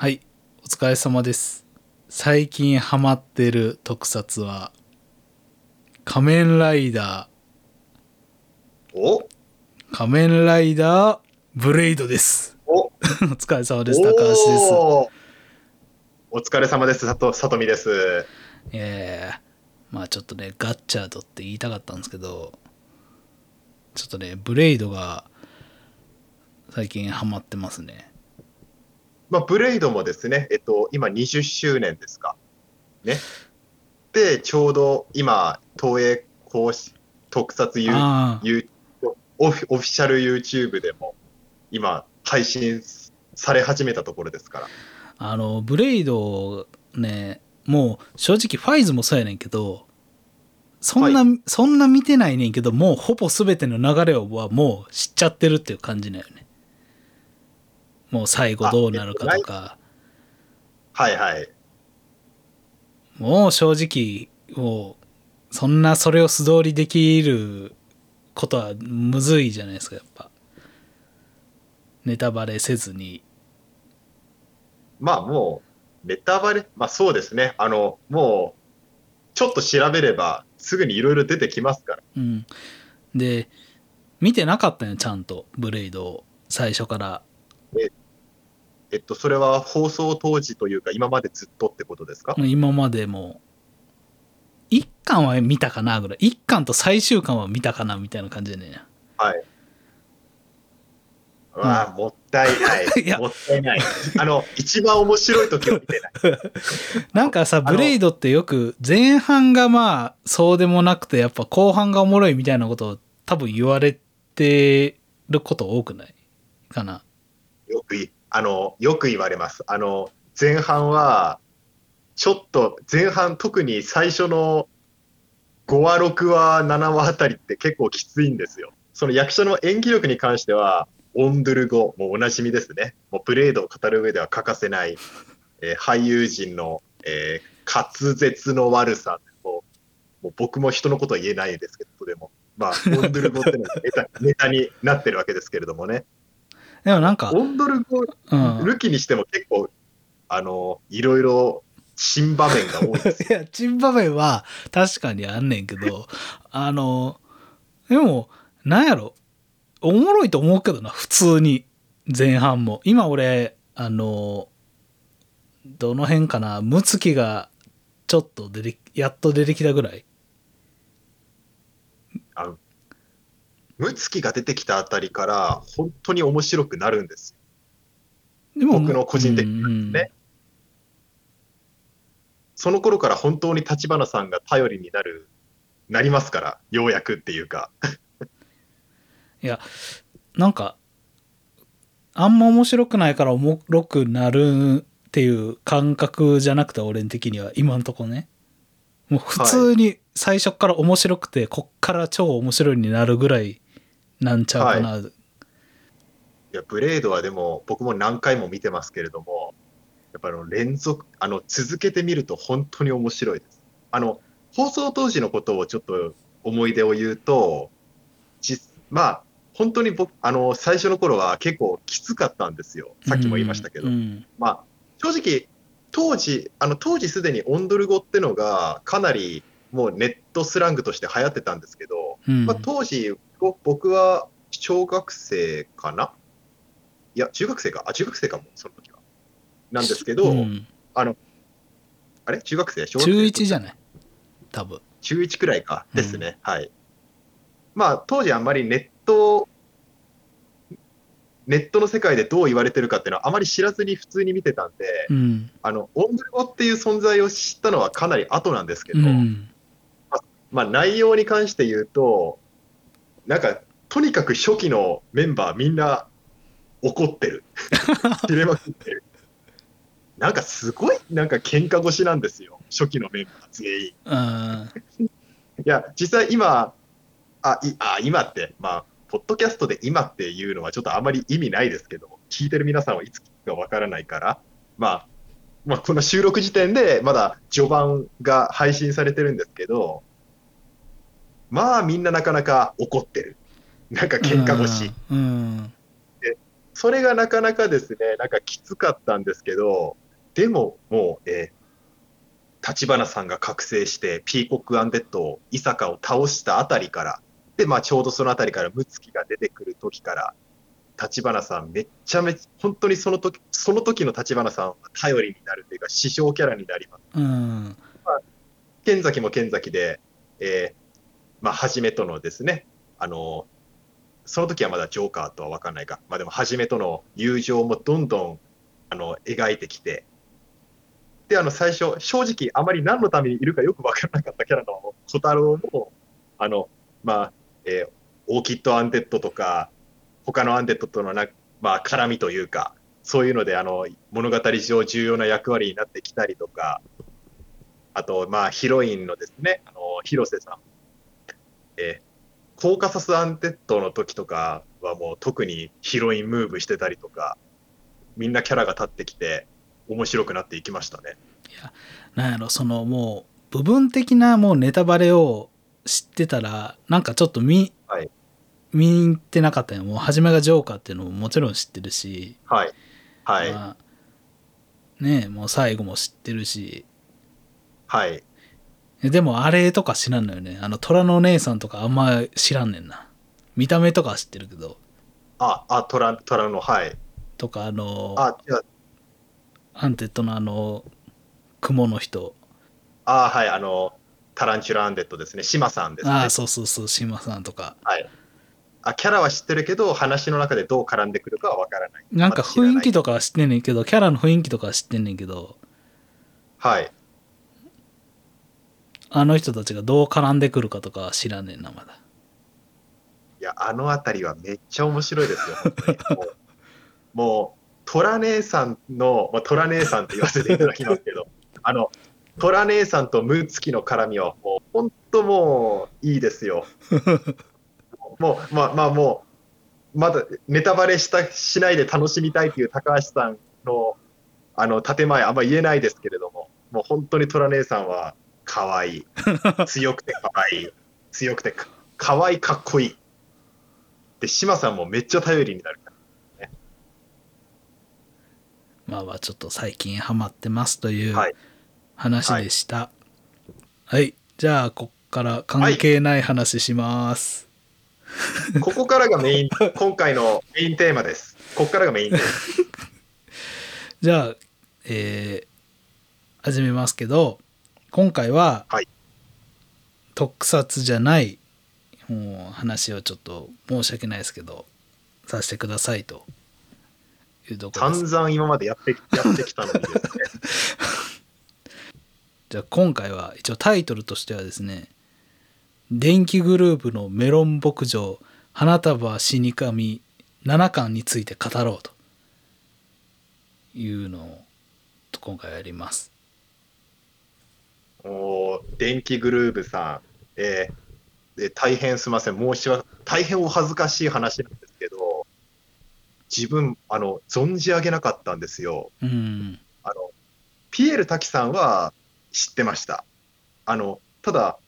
はい、お疲れ様です。最近ハマってる特撮は、仮面ライダお？ー、仮面ライダー、ブレイドです。お？お疲れ様です。高橋です。お疲れ様です。さと、さとみです。えー、まあちょっとね、ガッチャードって言いたかったんですけど、ちょっとね、ブレイドが最近ハマってますね。まあ、ブレイドもですね、えっと、今20周年ですか。ね。で、ちょうど今、東映公式特撮ユーオフオフィシャル YouTube でも今、配信され始めたところですから。あの、ブレイドね、もう正直ファイズもそうやねんけど、そんな、そんな見てないねんけど、もうほぼ全ての流れはもう知っちゃってるっていう感じだよね。もう最後どうなるかとか、はいはい。もう正直、もう、そんなそれを素通りできることはむずいじゃないですか、やっぱ。ネタバレせずに。まあもう、ネタバレ、まあそうですね。あの、もう、ちょっと調べれば、すぐにいろいろ出てきますから。うん。で、見てなかったよ、ちゃんと、ブレイドを。最初から。えっと、それは放送当時というか、今までずっとってことですか？今までも、一巻は見たかなぐらい。一巻と最終巻は見たかなみたいな感じでね。はい。わあ、もったいない いやもったいない。あの、一番面白い時を見てない。なんかさ、ブレイドってよく前半がまあそうでもなくてやっぱ後半がおもろいみたいなことを多分言われてること多くないかな。よくい、あの、よく言われます。あの、前半は、ちょっと、前半、特に最初の5話、6話、7話あたりって結構きついんですよ。その役者の演技力に関しては、オンドゥル語、もうおなじみですね。もうブレードを語る上では欠かせない、えー俳優陣の、えー滑舌の悪さもう、もう僕も人のことは言えないですけど、でも、まあ、オンドゥル語ってのがネタネタになってるわけですけれどもね。でもなんか、オンドル語、うん。抜きにしても結構、あの、いろいろ新場面が多いです。いや、チン場面は確かにあんねんけど、あの、でも、なんやろ、おもろいと思うけどな、普通に。前半も。今俺、あの、どの辺かな、ムツキがちょっと出て、やっと出てきたぐらい。ムツキが出てきたあたりから、本当に面白くなるんですよ。でも僕の個人的なうんねその頃から本当に立花さんが頼りになる、なりますから、ようやくっていうか。いや、なんか、あんま面白くないからおもろくなるっていう感覚じゃなくて、俺的には、今んとこね。もう普通に最初から面白くて、こっから超面白いになるぐらいなんちゃうかな。いや、ブレードはでも、僕も何回も見てますけれども、やっぱあの連続、あの、続けてみると本当に面白いです。あの、放送当時のことをちょっと思い出を言うと、実まあ、本当に僕、あの、最初の頃は結構きつかったんですよ。さっきも言いましたけど。うんまあ、正直、当時、あの、当時すでにオンドル語ってのがかなりもうネットスラングとして流行ってたんですけど、うんまあ、当時、ぼ僕は小学生かな？いや、中学生か。あ、中学生かも、その時は。なんですけど、うんあれ？中学生？小学生？中1じゃない？多分。中1くらいか。ですね。はい。まあ、当時あんまりネット、ネットの世界でどう言われてるかっていうのはあまり知らずに普通に見てたんで、うん。あの、オンドル語っていう存在を知ったのはかなり後なんですけど、うん。まあ内容に関して言うと、なんか、とにかく初期のメンバーみんな怒ってる。切れまくってる。なんかすごい、なんか喧嘩腰なんですよ。初期のメンバー全員。うん。いや、実際今、あ、いあ今って、まあ、ポッドキャストで今っていうのはちょっとあまり意味ないですけど、聞いてる皆さんはいつかわからないから、まあ、まあ、この収録時点でまだ序盤が配信されてるんですけど、まあみんななかなか怒ってる。なんか喧嘩腰。うん。それがなかなかですね、なんかきつかったんですけど、でももう、えー、立花さんが覚醒して、ピーコックアンデッドを、伊坂を倒したあたりから、で、まあちょうどそのあたりから、ムツキが出てくる時から、立花さんめっちゃめちゃ、本当にその時、その時の立花さんは頼りになるというか、師匠キャラになります。うん。まあ、剣崎も剣崎で、えー、まあ、はじめとのですね、あの、その時はまだジョーカーとは分かんないか、まあでも、はじめとの友情もどんどん、あの、描いてきて、で、あの、最初、正直、あまり何のためにいるかよく分からなかったキャラの小太郎も、あの、まあ、えー、オーキッドアンデッドとか、他のアンデッドとのな、まあ、絡みというか、そういうので、あの、物語上重要な役割になってきたりとか、あと、まあ、ヒロインのですね、あの、広瀬さん。えー、コーカサスアンデッドの時とかはもう特にヒロインムーブしてたりとか、みんなキャラが立ってきて、面白くなっていきましたね。いや、なんやろ、そのもう、部分的なもうネタバレを知ってたら、なんかちょっと見、はい、見に行ってなかったよ。もう、初めがジョーカーっていうのももちろん知ってるし、はい。はい。まあ、ねもう最後も知ってるし、はい。でも、あれとか知らんのよね。あの、虎のお姉さんとかあんま知らんねんな。見た目とかは知ってるけど。あ、あ、虎、虎の、はい。とか、あの、あ、じゃアンデッドのあの、蜘蛛の人。あはい、あの、タランチュラアンデッドですね。シマさんですね。あそうそうそう、シマさんとか。はい。あキャラは知ってるけど話の中でどう絡んでくるかは分からないなんか雰囲気とかは知ってんねんけどキャラの雰囲気とかは知ってんねんけどはいあの人たちがどう絡んでくるかとかは知らねえなまだ。いやあの辺りはめっちゃ面白いですよ。もうもう虎姉さんの、まあ、虎姉さんって言わせていただきますけど あの虎姉さんとムーツキの絡みはもう本当もういいですよ。もう、まあまあもう、まだネタバレしたしないで楽しみたいという高橋さんのあの建前あんま言えないですけれども、もう本当に虎姉さんは可愛い。強くて可愛い。強くてか可愛いかっこいい。で、島さんもめっちゃ頼りになるね。まあまあちょっと最近ハマってますという話でした。はい、はい、じゃあこっから関係ない話します。はいここからがメイン、今回のメインテーマです。ここからがメインテーマ。じゃあ、えー、始めますけど、今回は、はい、特撮じゃないもう話をちょっと申し訳ないですけど、させてくださいというところ。散々今までやって やってきたのにですね。じゃあ今回は一応タイトルとしてはですね、電気グループのメロン牧場花束死神7巻について語ろうというのを今回やります。お電気グループさん、えー、で大変すみません、申し訳大変お恥ずかしい話なんですけど、自分、あの存じ上げなかったんですよ。うん、あのピエール滝さんは知ってました。あのただ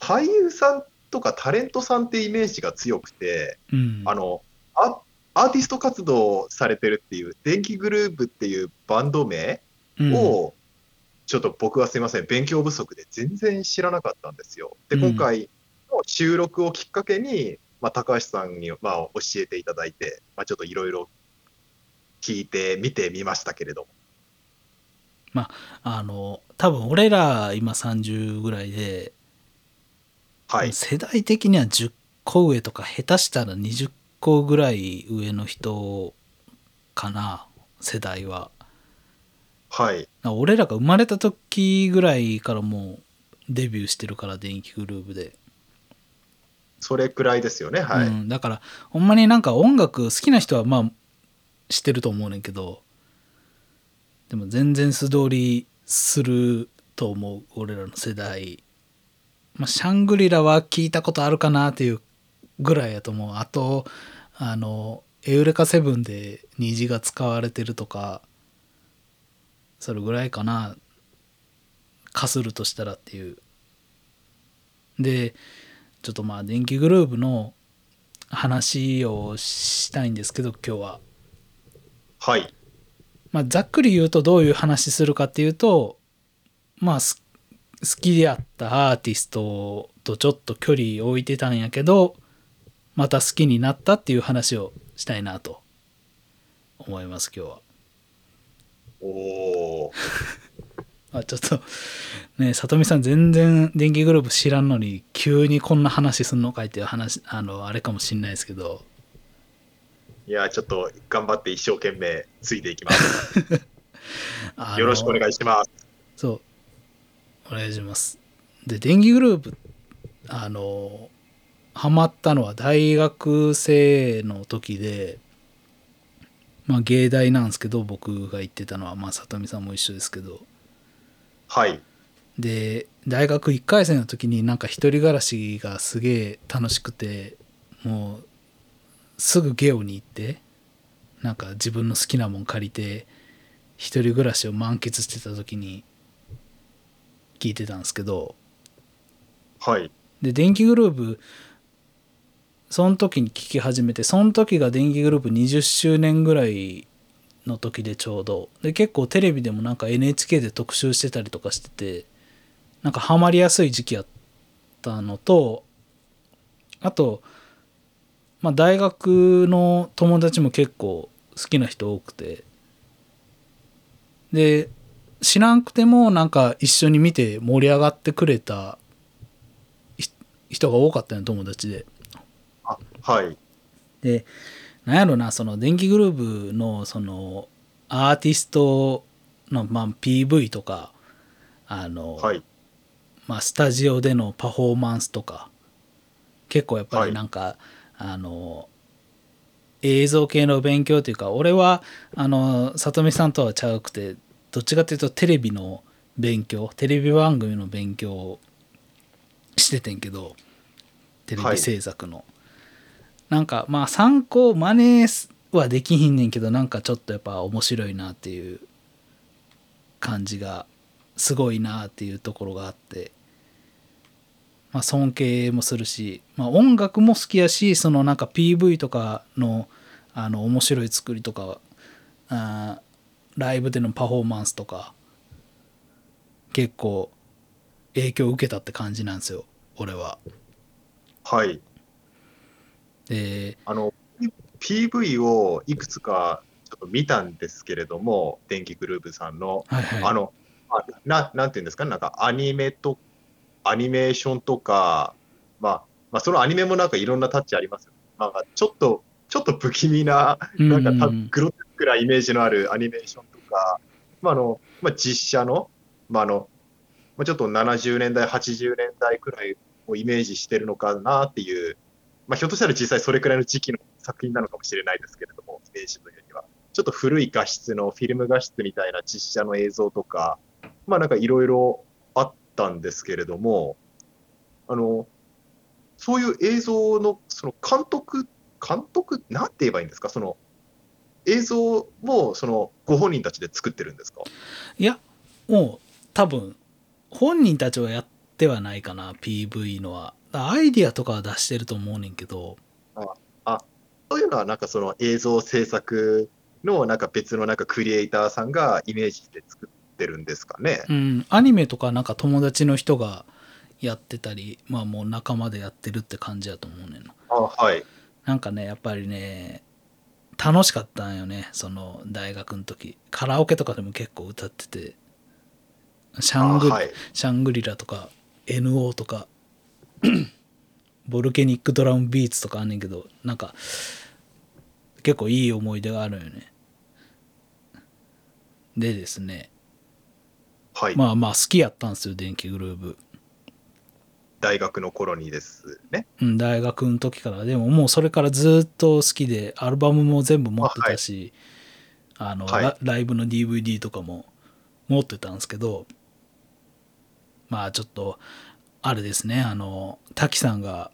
俳優さんとかタレントさんってイメージが強くて、うん、あのアアーティスト活動されてるっていう電気グループっていうバンド名を、うん、ちょっと僕はすいません勉強不足で全然知らなかったんですよ。で今回の収録をきっかけに、まあ、高橋さんに、まあ、教えていただいて、まあ、ちょっといろいろ聞いてみてみましたけれども。まあ、あの多分俺ら今30ぐらいではい、世代的には10個上とか下手したら20個ぐらい上の人かな世代ははい。俺らが生まれた時ぐらいからもうデビューしてるから電気グループで。それくらいですよねはい、うん、だからほんまになんか音楽好きな人はまあ知ってると思うねんけどでも全然素通りすると思う俺らの世代。まあ、シャングリラは聞いたことあるかなっていうぐらいやと思う。あと、あの、エウレカセブンで虹が使われてるとか、それぐらいかな。かするとしたらっていう。で、ちょっとまあ電気グループの話をしたいんですけど、今日は。はい。まあ、ざっくり言うとどういう話するかっていうとまあす好きであったアーティストとちょっと距離を置いてたんやけどまた好きになったっていう話をしたいなと思います今日は。おー。あちょっとね里見さん全然電気グループ知らんのに急にこんな話すんのかいっていう話あのあれかもしんないですけどいや、ちょっと頑張って一生懸命ついていきます。よろしくお願いします。そうお願いしますで電気グループあのハマったのは大学生の時でまあ芸大なんですけど僕が行ってたのはまあ里見さんも一緒ですけどはい。で大学1回生の時になんか一人暮らしがすげえ楽しくてもうすぐゲオに行ってなんか自分の好きなもん借りて一人暮らしを満喫してた時に聞いてたんですけどはい。で電気グループその時に聞き始めてその時が電気グループ20周年ぐらいの時でちょうどで結構テレビでもなんか NHK で特集してたりとかしててなんかハマりやすい時期やったのとあとまあ大学の友達も結構好きな人多くてで知らんくてもなんか一緒に見て盛り上がってくれた人が多かったよ友達で。あはい。でなんやろなその電気グループのそのアーティストの、まあ、PV とかあの、はい。まあ、スタジオでのパフォーマンスとか結構やっぱはいりなんか、あの映像系の勉強というか俺はあの里見さんとはちゃうくてどっちかというとテレビの勉強テレビ番組の勉強をしててんけどテレビ制作の、なんかまあ参考真似はできひんねんけどなんかちょっとやっぱ面白いなっていう感じがすごいなっていうところがあって、まあ、尊敬もするし、まあ、音楽も好きやしそのなんか PV とかのあの面白い作りとかあライブでのパフォーマンスとか結構影響を受けたって感じなんですよ俺は。はい。であの、PV をいくつかちょっと見たんですけれども、電気グループさんの、はいはい。あの、あななんていうんですか？ね、なんかアニメと、アニメーションとか、まあ、まあ、そのアニメもなんかいろんなタッチありますよね。なんかちょっと、ちょっと不気味な、なんかグロテスクなイメージのあるアニメーションとか、まああのまあ、実写の、まああのまあ、ちょっと70年代、80年代くらいをイメージしてるのかなっていう、まあ、ひょっとしたら実際それくらいの時期の作品なのかもしれないですけれども、イメージというよりは。ちょっと古い画質のフィルム画質みたいな実写の映像とか、まあなんかいろいろあったんですけれども、あの、そういう映像のその監督、監督、なんて言えばいいんですか、その映像もそのご本人たちで作ってるんですか？いやもう多分本人たちはやってはないかな PV のは。アイディアとかは出してると思うねんけどそういうのはなんかその映像制作のなんか別のなんかクリエイターさんがイメージして作ってるんですかね。うんアニメとかなんか友達の人がやってたりまあもう仲間でやってるって感じやと思うねんなあはい。なんかねやっぱりね楽しかったんよねその大学の時カラオケとかでも結構歌っててシャングはい。シャングリラとか NO とか ボルケニックドラムビーツとかあんねんけどなんか結構いい思い出があるよね。でですね。はい。まあまあ好きやったんですよ電気グルーブ。大学の頃にですね。うん、大学の時から。でももうそれからずっと好きでアルバムも全部持ってたしあ、の、はい。ラライブの DVD とかも持ってたんですけどまあちょっとあれですね。あの滝さんが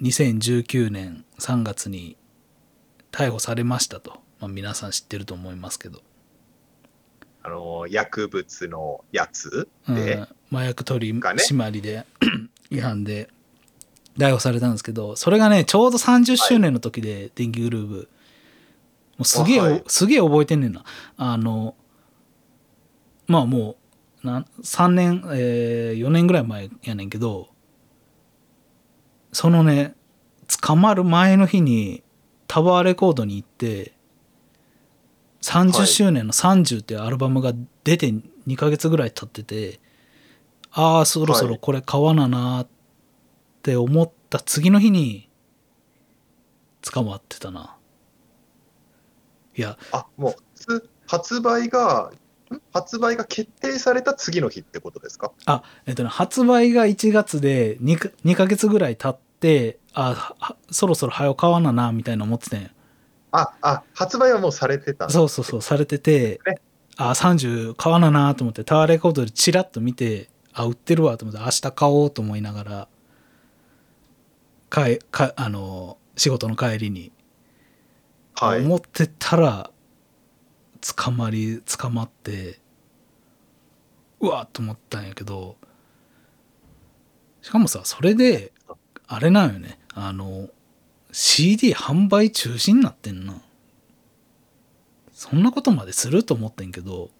2019年3月に逮捕されましたと、まあ、皆さん知ってると思いますけど、あの、薬物のやつうん。で、麻薬取がね。締りで 違反で逮捕されたんですけどそれがねちょうど30周年の時で、電気グルーブ。うすげえ、あはい。すげえ覚えてんねんな。あのまあもうな3年、え4年ぐらい前やねんけどそのね捕まる前の日にタワーレコードに行って30周年の「30」っていうアルバムが出て2ヶ月ぐらい経っててああそろそろこれ買わななって思った次の日に捕まってたな。いやあ、もう発発売が、ん発売が決定された次の日ってことですか？あえっとね発売が1月で 2, か2ヶ月ぐらい経ってあはそろそろ早う買わななみたいな思ってたんやあ、あ、発売はもうされてた。そうそうそうされててねあ30買わななと思ってタワーレコードでチラッと見てあ売ってるわと思って明日買おうと思いながらかえかあの仕事の帰りにはい。思ってたら捕まり捕まってうわっと思ったんやけどしかもさそれであれなんよね。あの CD 販売中止になってんな。そんなことまですると思ってんけど。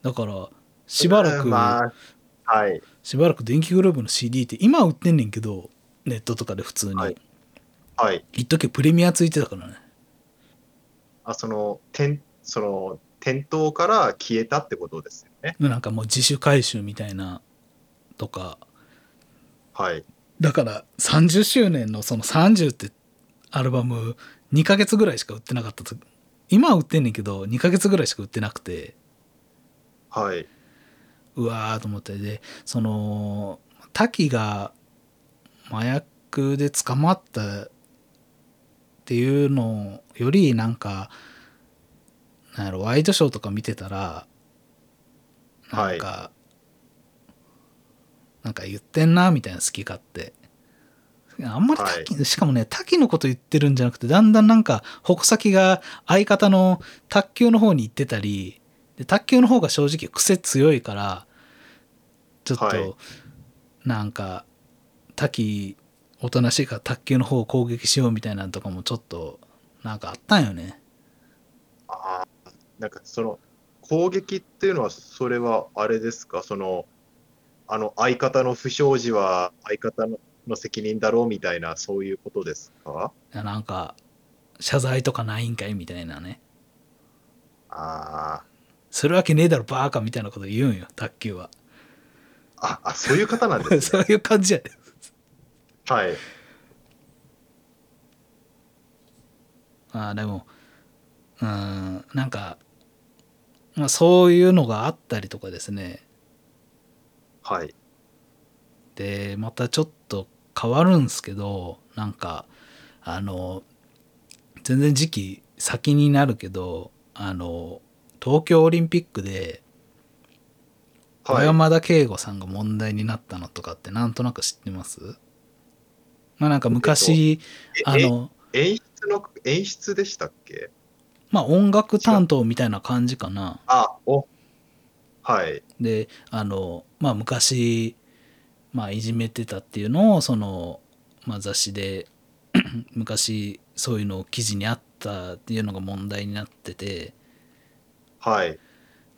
だからしばらく、まあ、はい。しばらく電気グループの CD って今は売ってんねんけどネットとかで普通に、はい。はい。一時プレミアついてたからねあ、その、店、その、店頭から消えたってことですよね。なんかもう自主回収みたいなとかはい。だから30周年のその30ってアルバム2ヶ月ぐらいしか売ってなかったと今は売ってんねんけど2ヶ月ぐらいしか売ってなくてはい。うわーと思ってでその滝が麻薬で捕まったっていうのよりなんかなんやろワイドショーとか見てたらなんか、なんか言ってんなみたいな好き勝手。あんまり滝、しかもね滝のこと言ってるんじゃなくてだんだんなんか矛先が相方の卓球の方に行ってたりで卓球の方が正直癖強いからちょっと、はい。なんか滝おとなしいから卓球の方を攻撃しようみたいなのとかもちょっとなんかあったんよね。ああ、なんかその、攻撃っていうのは、それはあれですか、その、あの、相方の不祥事は相方のの責任だろうみたいな、そういうことですか？いやなんか謝罪とかないんかいみたいなね。あするわけねえだろバーカみたいなこと言うんよ卓球は。あ、あ、あ、そういう方なんです そういう感じやで。はい。あーでもうんなんか、まあ、そういうのがあったりとかですねはい。でまたちょっと変わるんすけどなんかあの全然時期先になるけどあの東京オリンピックで小はい。山田圭吾さんが問題になったのとかってなんとなく知ってます？まあなんか昔、えあの演出の、演出でしたっけ？まあ音楽担当みたいな感じかなあ、お、はい。であのまあ昔まあいじめてたっていうのをその、まあ、雑誌で 昔そういうの記事にあったっていうのが問題になっててはい。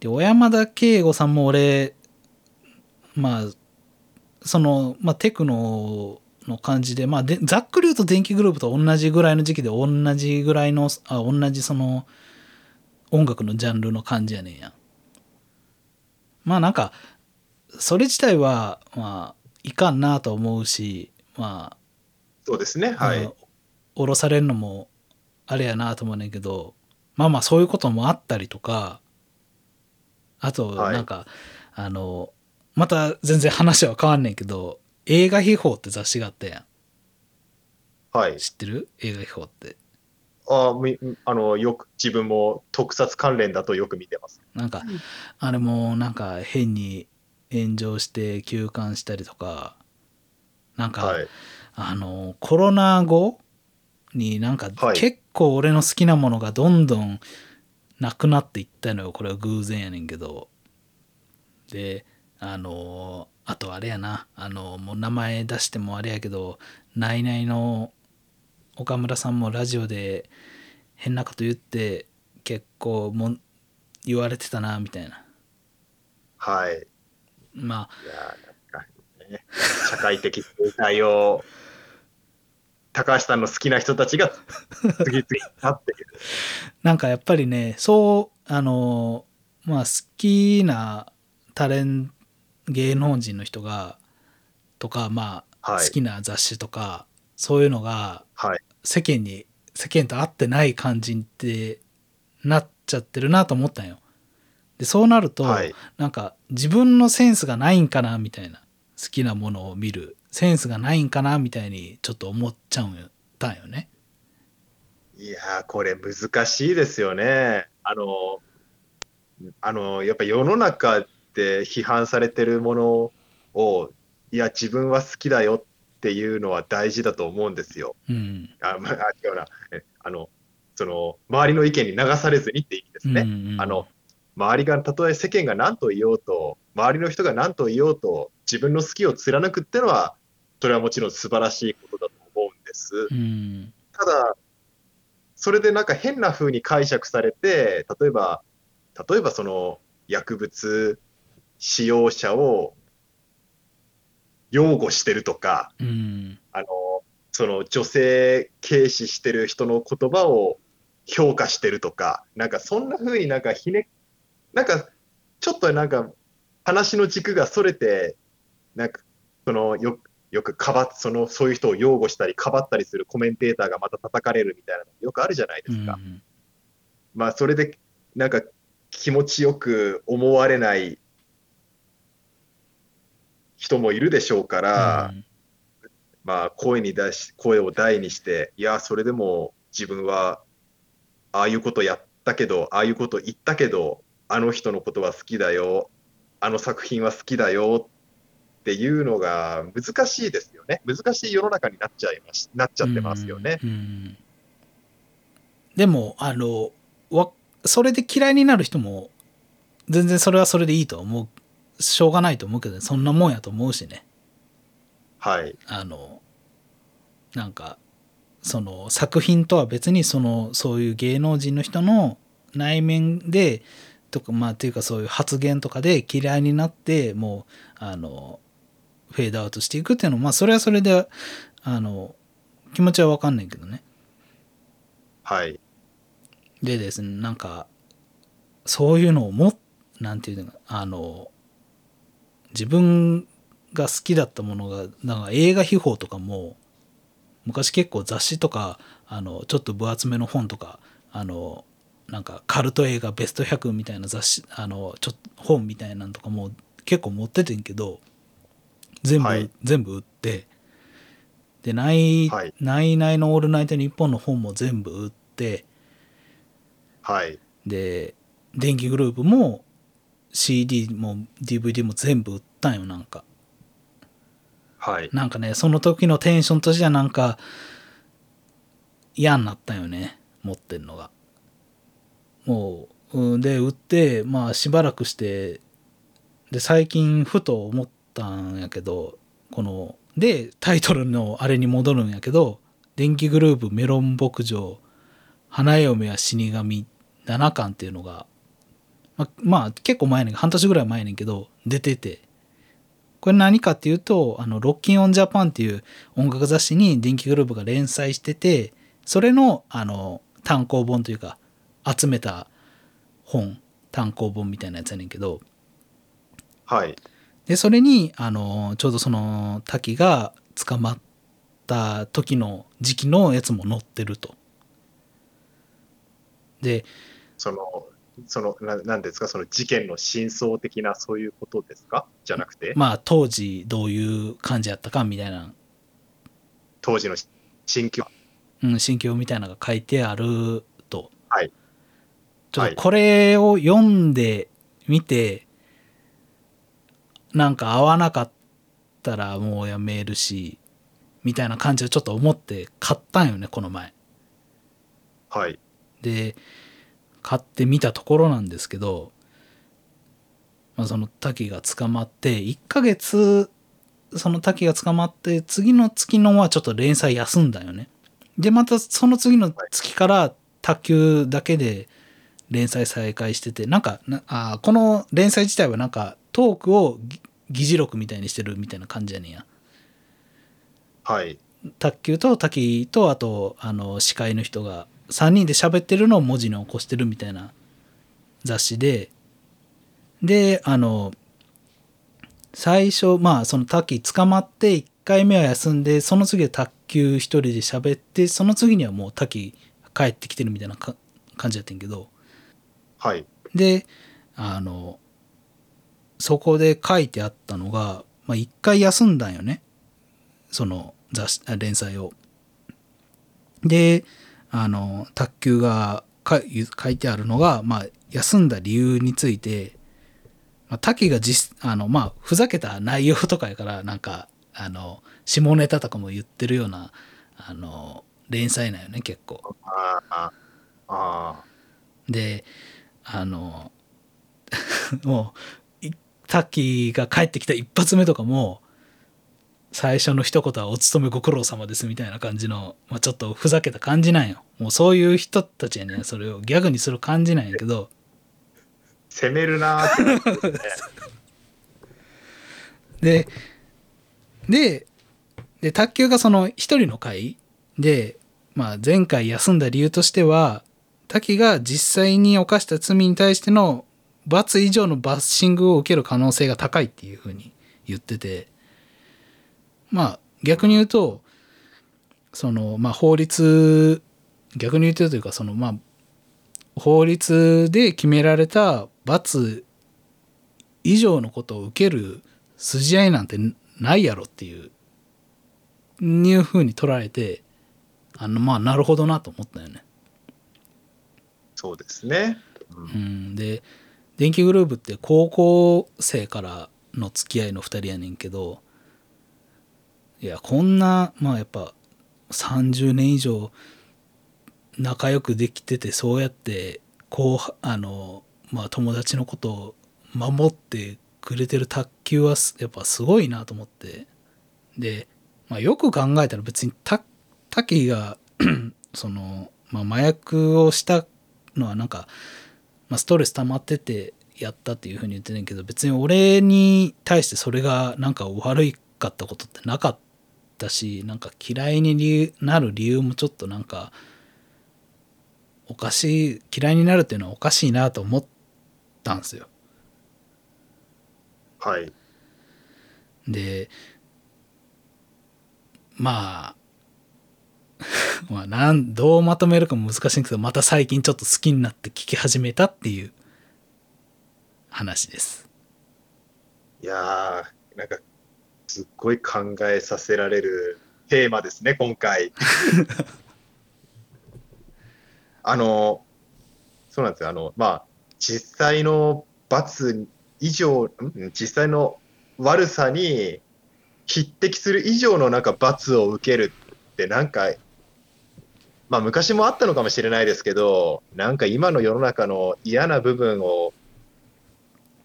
で小山田圭吾さんも俺まあその、まあ、テクノの感じで,、まあ、でざっくり言うと電気グループと同じぐらいの時期で同じぐらいのあ同じその音楽のジャンルの感じやねんやまあなんかそれ自体はまあいかんなと思うしまあそうですね。はい。うん降ろされるのもあれやなと思うねんけどまあまあそういうこともあったりとかあとはいなんか、あのまた全然話は変わんねんけど映画秘宝って雑誌があったやはい。ん。知ってる？映画秘宝って。あみあの、よく、自分も特撮関連だとよく見てます。なんかあれもなんか変に炎上して休刊したりとかなんか、はい。あのコロナ後になんかはい。結構俺の好きなものがどんどんなくなっていったのよ。これは偶然やねんけど。であのあとあれやなあのもう名前出してもあれやけどナイナイの岡村さんもラジオで変なこと言って結構もん言われてたなみたいなはい。まあいやね、社会的正解を、高橋さんの好きな人たちが次々になっている。なんかやっぱりねそうあのまあ好きなタレン芸能人の人がとかまあはい好きな雑誌とか、そういうのがはい。世間に世間と合ってない感じってなっちゃってるなと思ったんよ。でそうなると、はい。なんか自分のセンスがないんかなみたいな好きなものを見るセンスがないんかなみたいにちょっと思っちゃうんたんよね。いやー、これ難しいですよね。あの、あの、やっぱ世の中で批判されてるものを、いや、自分は好きだよっていうのは大事だと思うんですよ。うんあ、まあ、違うな。えあの、その、周りの意見に流されずにって意味ですね。うんうんあの、周りが、たとえ世間が何と言おうと、周りの人が何と言おうと、自分の好きを貫くってのは、それはもちろん素晴らしいことだと思うんです。うんただ、それでなんか変な風に解釈されて、例えば、例えばその薬物使用者を擁護してるとか、うんあの、その女性軽視してる人の言葉を評価してるとか、なんかそんな風になんかひね、なんかちょっとなんか話の軸がそれて、なんかそのよよくかばっそのそういう人を擁護したりかばったりするコメンテーターがまた叩かれるみたいなのよくあるじゃないですか。うんまあそれでなんか気持ちよく思われない人もいるでしょうから、うんまあ、声に出し、声を大にして、いや、それでも自分は、ああいうことやったけど、ああいうこと言ったけど、あの人のことは好きだよ、あの作品は好きだよっていうのが難しいですよね。難しい世の中になっちゃいまし、なっちゃってますよね。うんうんでもあのわそれで嫌いになる人も全然それはそれでいいと思うしょうがないと思うけど、そんなもんやと思うしねはい。あのなんかその作品とは別にそのそういう芸能人の人の内面でとかまあっていうかそういう発言とかで嫌いになってもうあのフェードアウトしていくっていうのはまあそれはそれであの気持ちは分かんないけどねはい。でですねなんかそういうのをもなんていうのかあの自分が好きだったものがなんか映画秘宝とかも昔結構雑誌とかあのちょっと分厚めの本とかあのなんかカルト映画ベスト100みたいな雑誌あのちょっと本みたいなのとかも結構持っててんけど全部、はい全部売ってでないないないの「オールナイトニッポン」の本も全部売ってはい。で電気グループも CD も DVD も全部売ったんよなんかはい。なんかねその時のテンションとしてはなんか嫌になったんよね持ってんのがもううんで売ってまあしばらくしてで最近ふと思ったんやけどこのでタイトルのあれに戻るんやけど電気グループメロン牧場花嫁は死神7巻っていうのがままあ結構前ね半年ぐらい前やねんけど出ててこれ何かっていうとあのロッキンオンジャパンっていう音楽雑誌に電気グループが連載しててそれのあの単行本というか集めた本単行本みたいなやつやねんけどはい。でそれにあのちょうどその滝が捕まった時の時期のやつも載ってると。でその、その、ななんですか、その事件の真相的なそういうことですか？じゃなくて、まあ当時どういう感じやったかみたいな、当時の心境。うん、心境みたいなのが書いてあると。はいちょっとこれを読んでみて、なんか合わなかったらもうやめるし、みたいな感じをちょっと思って買ったんよね、この前。はい。で買ってみたところなんですけど、まあ、その滝が捕まって1ヶ月その滝が捕まって次の月のはちょっと連載休んだよねでまたその次の月から卓球だけで連載再開しててなんかなあーこの連載自体はなんかトークをぎ議事録みたいにしてるみたいな感じやねんやはい。卓球と滝とあとあの司会の人が3人で喋ってるのを文字に起こしてるみたいな雑誌でであの最初まあその滝捕まって1回目は休んでその次は卓球一人で喋ってその次にはもう滝帰ってきてるみたいなか感じやってんけどはい。であのそこで書いてあったのが、まあ、1回休んだんよねその雑誌あ連載を。であの卓球が書いてあるのが、まあ、休んだ理由について、まあ、滝が実あの、まあ、ふざけた内容とかやからなんかあの下ネタとかも言ってるようなあの連載なんよね結構。ああ。あであの もういタッキーが帰ってきた一発目とかも最初の一言は「お勤めご苦労様です」みたいな感じの、まあ、ちょっとふざけた感じなんよもうそういう人たちやねそれをギャグにする感じなんやけどあ。攻めるなーって。ででで卓球がその一人の回で、まあ、前回休んだ理由としては滝が実際に犯した罪に対しての罰以上のバッシングを受ける可能性が高いっていうふうに言っててまあ逆に言うとそのまあ法律逆に言うとというかそのまあ法律で決められた罰以上のことを受ける筋合いなんてないやろっていういうふうに捉えてあのまあなるほどなと思ったよね。そうですね。うん、で電気グループって高校生からの付き合いの2人やねんけどいやこんなまあやっぱ30年以上仲良くできててそうやってこうあのまあ友達のことを守ってくれてる卓球はやっぱすごいなと思って。で、まあ、よく考えたら別にタタキが その、まあ、麻薬をしたのはなんか、まあ、ストレス溜まっててやったっていうふうに言ってんねんけど別に俺に対してそれがなんか悪いかったことってなかったしなんか嫌いになる理由もちょっとなんかおかしい嫌いになるっていうのはおかしいなと思ったんですよ。はい。でまあ まあなんどうまとめるかも難しいけどまた最近ちょっと好きになって聞き始めたっていう話です。いやー、なんか、すっごい考えさせられるテーマですね、今回。あの、そうなんですよ。あの、まあ、実際の罰以上、ん実際の悪さに匹敵する以上のなんか罰を受けるって、なんか、まあ昔もあったのかもしれないですけど、なんか今の世の中の嫌な部分を、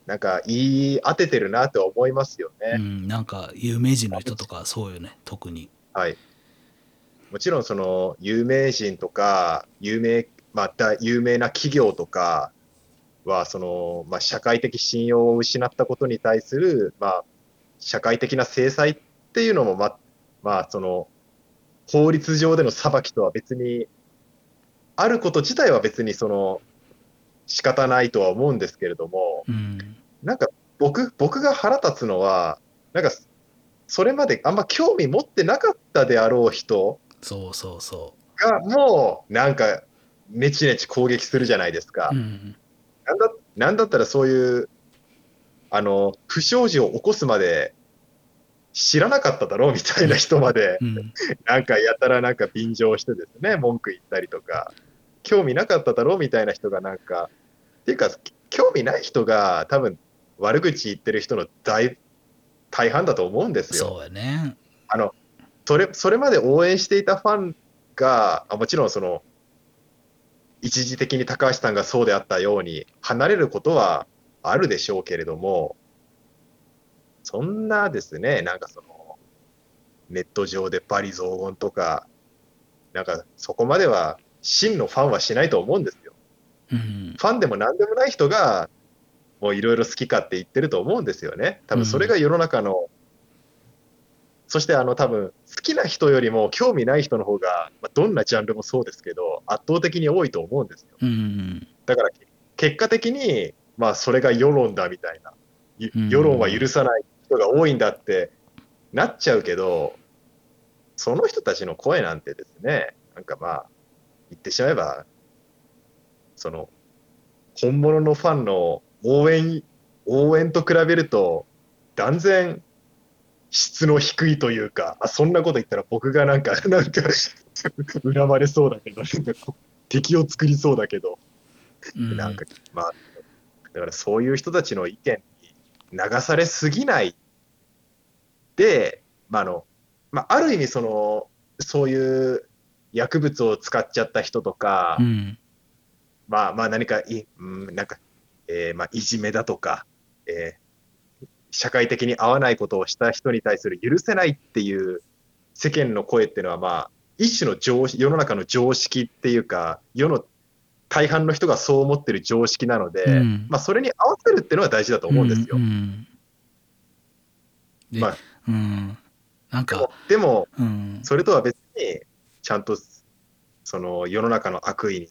なんか言い当ててるなと思いますよね。うん、なんか有名人の人とかそうよね特に。はい。もちろんその有名人とか、有名、また有名な企業とかは、その、まあ、社会的信用を失ったことに対する、まあ、社会的な制裁っていうのも、まあ、まあ、その、法律上での裁きとは別に、あること自体は別にその、仕方ないとは思うんですけれども、うん、なんか僕、僕が腹立つのは、なんか、それまであんま興味持ってなかったであろう人そうそうそが、もう、なんか、ネチネチ攻撃するじゃないですかう。。うん、なんだなんだったらそういう、あの、不祥事を起こすまで知らなかっただろうみたいな人まで、うん、なんかやたらなんか便乗してですね、文句言ったりとか、興味なかっただろうみたいな人がなんか、っていうか、興味ない人が多分悪口言ってる人の大大半だと思うんですよ。そうやね。あの、それ、それまで応援していたファンが、あもちろんその、一時的に高橋さんがそうであったように、離れることはあるでしょうけれども、そんなですね、なんかその、ネット上で罵詈雑言とかなんかそこまでは真のファンはしないと思うんですよ。うんファンでも何でもない人が、もういろいろ好きかって言ってると思うんですよね。多分それが世の中の、そしてあの多分好きな人よりも興味ない人の方が、まあ、どんなジャンルもそうですけど、圧倒的に多いと思うんですよ。うんだから結果的に、まあそれが世論だみたいな、世論は許さない人が多いんだってなっちゃうけど、その人たちの声なんてですね、なんかまあ、言ってしまえば、その、本物のファンの応援、応援と比べると、断然質の低いというか、あそんなこと言ったら僕がなんか、なんか、恨まれそうだけど、敵を作りそうだけど、うん。なんか、まあ、だからそういう人たちの意見に流されすぎないで、まああのまあ、ある意味その、そういう薬物を使っちゃった人とか、うん。まあまあ何かい、うん、なんか、えーまあ、いじめだとか、えー社会的に合わないことをした人に対する許せないっていう世間の声っていうのは、まあ、一種の常識世の中の常識っていうか、世の大半の人がそう思ってる常識なので、うん。まあ、それに合わせるっていうのが大事だと思うんですよ。うんうん。で、まあうん、なんかでも、でもうん、それとは別に、ちゃんとその世の中の悪意に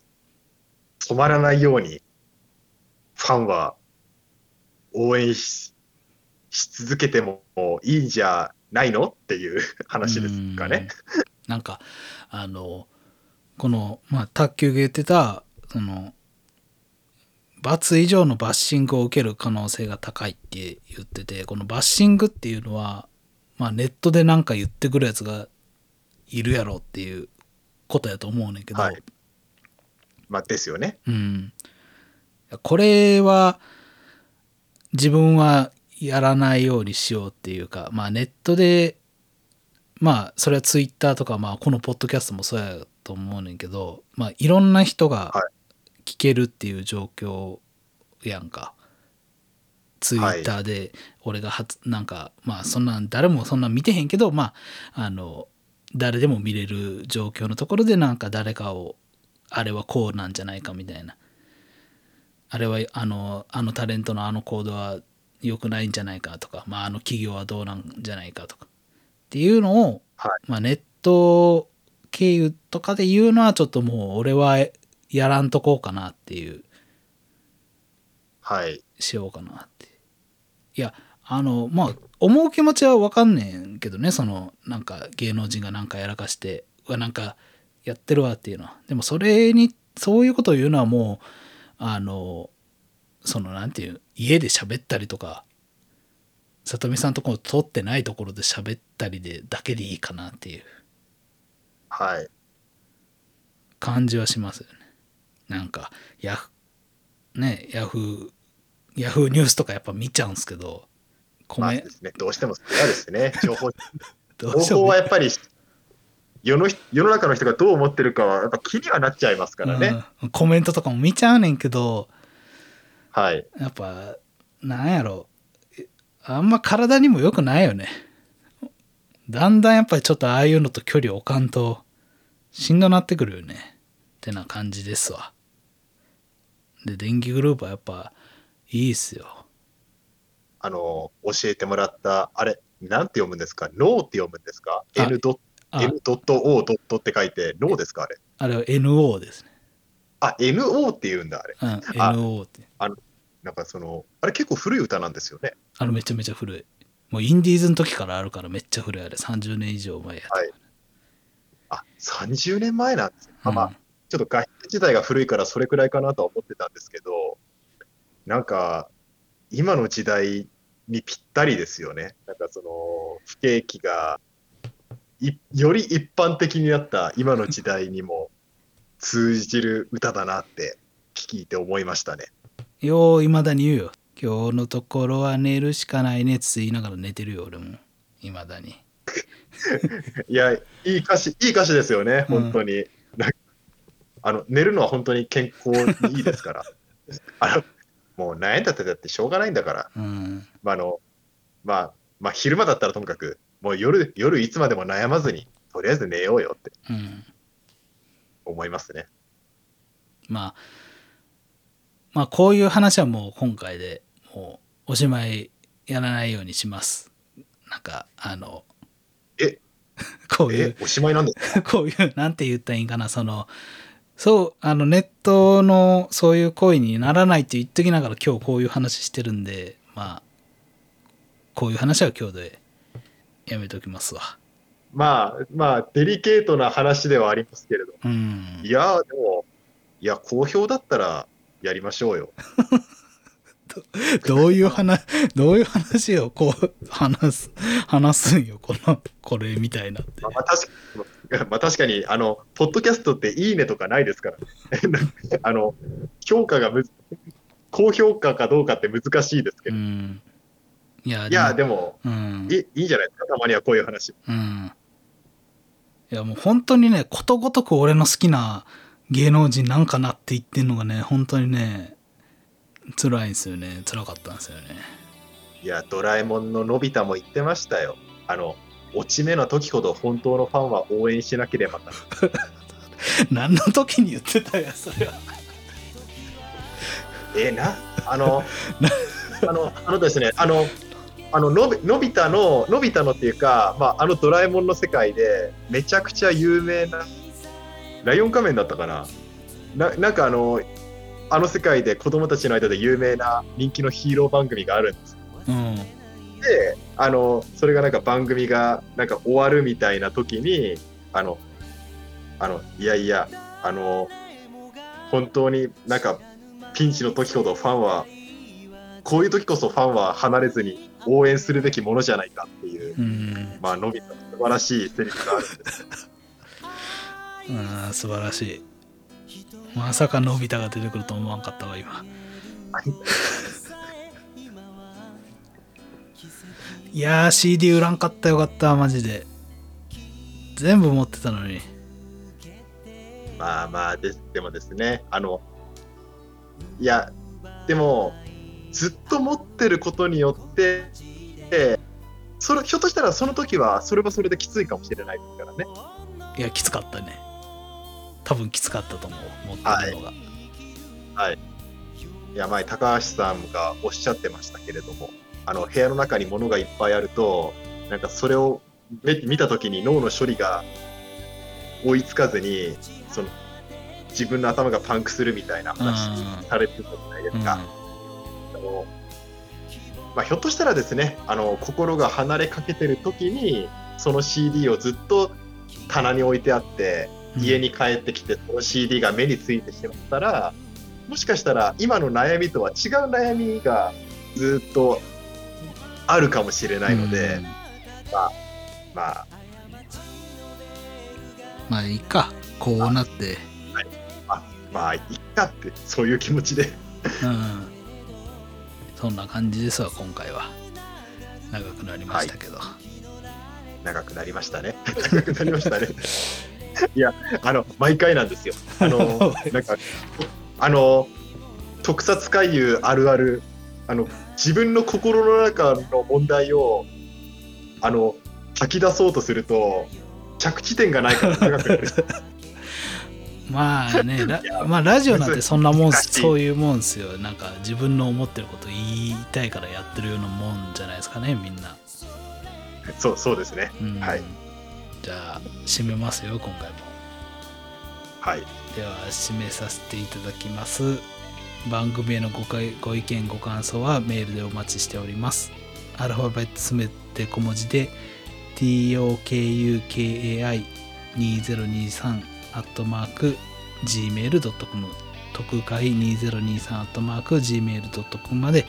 止まらないように、ファンは応援しし続けてもいいんじゃないの？っていう 話ですかね。うん。なんかあのこの、まあ、卓球が言ってたその罰以上のバッシングを受ける可能性が高いって言っててこのバッシングっていうのは、まあ、ネットでなんか言ってくるやつがいるやろっていうことやと思うねんけど、はいまあ、ですよね。うん、これは自分はやらないようにしようっていうか、まあ、ネットでまあそれはツイッターとか、まあ、このポッドキャストもそうやと思うねんけど、まあ、いろんな人がは聞けるっていう状況やんか。ツイッターで俺が初なんかまあそんなん誰もそんなん見てへんけどまああの誰でも見れる状況のところでなんか誰かをあれはこうなんじゃないかみたいなあれはあのあのタレントのあの行動は良くないんじゃないかとか、まあ、あの企業はどうなんじゃないかとか。っていうのを、はい。まあ、ネット経由とかで言うのはちょっともう俺はやらんとこうかなっていう。はい。しようかなって。いやあのまあ思う気持ちは分かんねんけどねそのなんか芸能人がなんかやらかしてうわなんかやってるわっていうのは。でもそれにそういうことを言うのはもうあのそのなんていう家で喋ったりとか里見さんとこ撮ってないところで喋ったりでだけでいいかなっていうはい。感じはしますよねなんかヤフねヤフーヤフーニュースとかやっぱ見ちゃうんですけどコメまあですね、どうしても嫌ですね。情報 ど情報はやっぱり世の世の中の人がどう思ってるかはやっぱ気にはなっちゃいますからね。うん。コメントとかも見ちゃうねんけどはい。やっぱなんやろ。あんま体にも良くないよね。だんだんやっぱりちょっとああいうのと距離を置かんとしんどなってくるよね。ってな感じですわ。で電気グループはやっぱいいっすよ。あの、教えてもらった、あれ、なんて読むんですか？ノーって読むんですか？N ドット O ドットって書いて、ノーですかあれ。あれは NO ですねあ、NO って言うんだ、あれ。うんあ NO ってなんかその、あれ結構古い歌なんですよね。あのめちゃめちゃ古いもうインディーズの時からあるからめっちゃ古いあれ30年以上前やつ、はいあ、30年前なんですね。あまあうん、ちょっと楽器自体が古いからそれくらいかなとは思ってたんですけど、なんか、今の時代にぴったりですよね。なんかその、不景気が、いより一般的になった今の時代にも通じる歌だなって聞いて思いましたね。よういまだに言うよ今日のところは寝るしかないねって言いながら寝てるよ俺もいまだに いや、いい歌詞、いい歌詞ですよね、うん本当に。なんかあの寝るのは本当に健康にいいですから。あのもう悩んだってだってしょうがないんだから。うんまああのまあ、まあ、昼間だったらともかく、もう夜夜いつまでも悩まずに、とりあえず寝ようよって。うん。思いますね。まあまあこういう話はもう今回でもうおしまいやらないようにします。なんかあのえ？こういうえ、おしまいなんですか？こういうなんて言ったらいいんかな？そのそうあのネットのそういう行為にならないって言っときながら今日こういう話してるんでまあこういう話は今日でやめときますわまあ、まあ、デリケートな話ではありますけれど。うんいや、でも、いや、好評だったらやりましょうよ。どういう話どういう話をこう話す話すんよこのこれみたいなまあ、まあ確かに、まあ、確かに、あの、ポッドキャストっていいねとかないですから、あの、評価がむず、高評価かどうかって難しいですけど。うんいやいや、もでも、うん。いいいいんじゃないですか、たまにはこういう話。うん。いやもう本当にねことごとく俺の好きな芸能人なんかなって言ってんのがね本当にね辛いんですよね。辛かったんですよね。いや、ドラえもんののび太も言ってましたよ。あの、落ち目の時ほど本当のファンは応援しなければな。何の時に言ってたやそれは。えーな、あの、あの、あのですね、あの、あののびのび太の、のび太のっていうか、まあ、あのドラえもんの世界で、めちゃくちゃ有名な、ライオン仮面だったかな。ななんかあの、あの世界で子供たちの間で有名な人気のヒーロー番組があるんです。うんで、あの、それがなんか番組がなんか終わるみたいな時に、あの、あの、いやいや、あの、本当になんかピンチの時ほどファンは、こういう時こそファンは離れずに応援するべきものじゃないかっていう、うん。まあ、のび太の素晴らしいセリフがある。んです。うん素晴らしい。まさかのび太が出てくると思わんかったわ今。いやー CD 売らんかったよかったマジで。全部持ってたのに。まあまあです、でもですね、あの、いや、でも、ずっと持ってることによって、えそれひょっとしたらその時はそれはそれできついかもしれないですからね。いやきつかったね。多分きつかったと思う持ってるのが、い。や前高橋さんがおっしゃってましたけれどもあの部屋の中に物がいっぱいあるとなんかそれを見見た時に脳の処理が追いつかずにその自分の頭がパンクするみたいな話うん。されてたじゃないですうん。か。あのまあ、ひょっとしたらですねあの心が離れかけてる時にその CD をずっと棚に置いてあって家に帰ってきてその CD が目についてしまったらもしかしたら今の悩みとは違う悩みがずっとあるかもしれないので、うん。まあまあ。いいか。こうなって。まあいっかってそういう気持ちで。うんそんな感じですわ今回は。長くなりましたけど、長くなりましたね。長くなりましたね。いやあの毎回なんですよ。あの なんかあの特撮回遊あるあるあの自分の心の中の問題をあの吐き出そうとすると着地点がないから長くなる まあね ラまあラジオなんてそんなもんそういうもんですよ。なんか自分の思ってること言いたいからやってるようなもんじゃないですかねみんな、そうそうですね。うん。はい。じゃあ締めますよ今回も。はい。では締めさせていただきます。番組へのごかいご意見ご感想はメールでお待ちしております。アルファベットすべて小文字で tokukai2023 アットマーク gmail.com 特会2023アットマーク gmail.com まで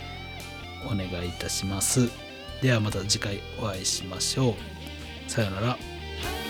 お願いいたします。ではまた次回お会いしましょう。さようなら「